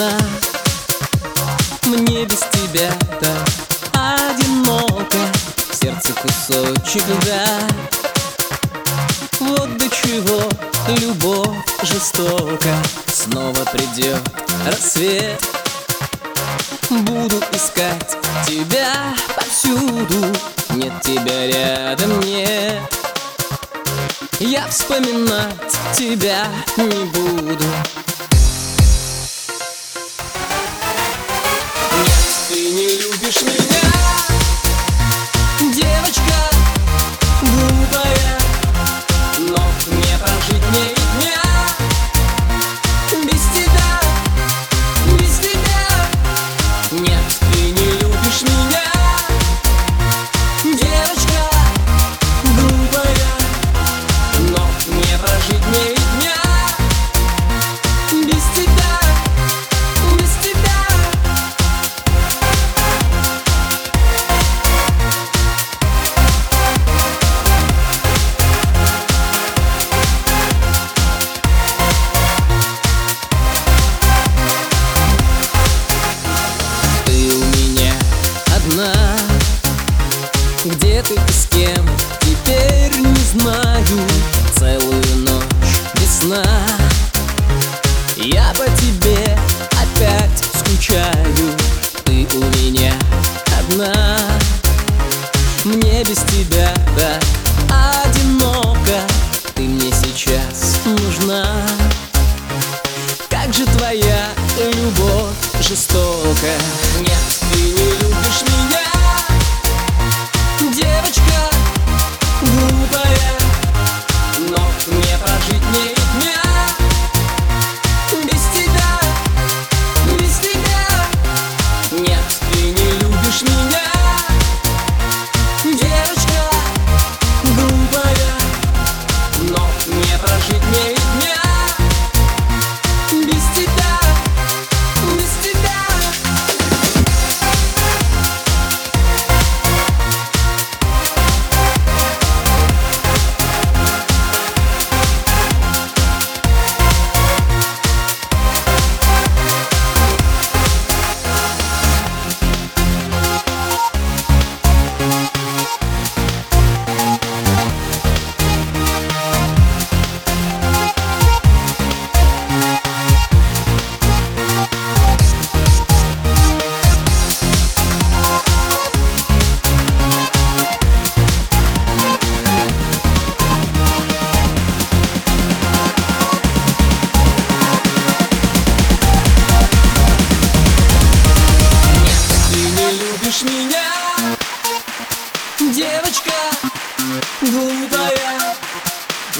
одна Мне без тебя так одиноко. Сердце кусочек льда. Вот до чего любовь жестока. Снова придет рассвет. Буду искать тебя повсюду. Нет тебя рядом, нет. Я вспоминать тебя не буду не любишь меня без тебя так одиноко Ты мне сейчас нужна. Как же твоя любовь жестока? Нет, ты не любишь меня. Девочка глупая Но мне прожить не дня. Без тебя, без тебя. Нет, ты не любишь меня Девочка глупая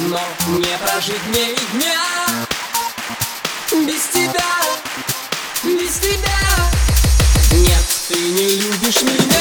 Но не прожить мне и дня. Без тебя, без тебя. Нет, ты не любишь меня.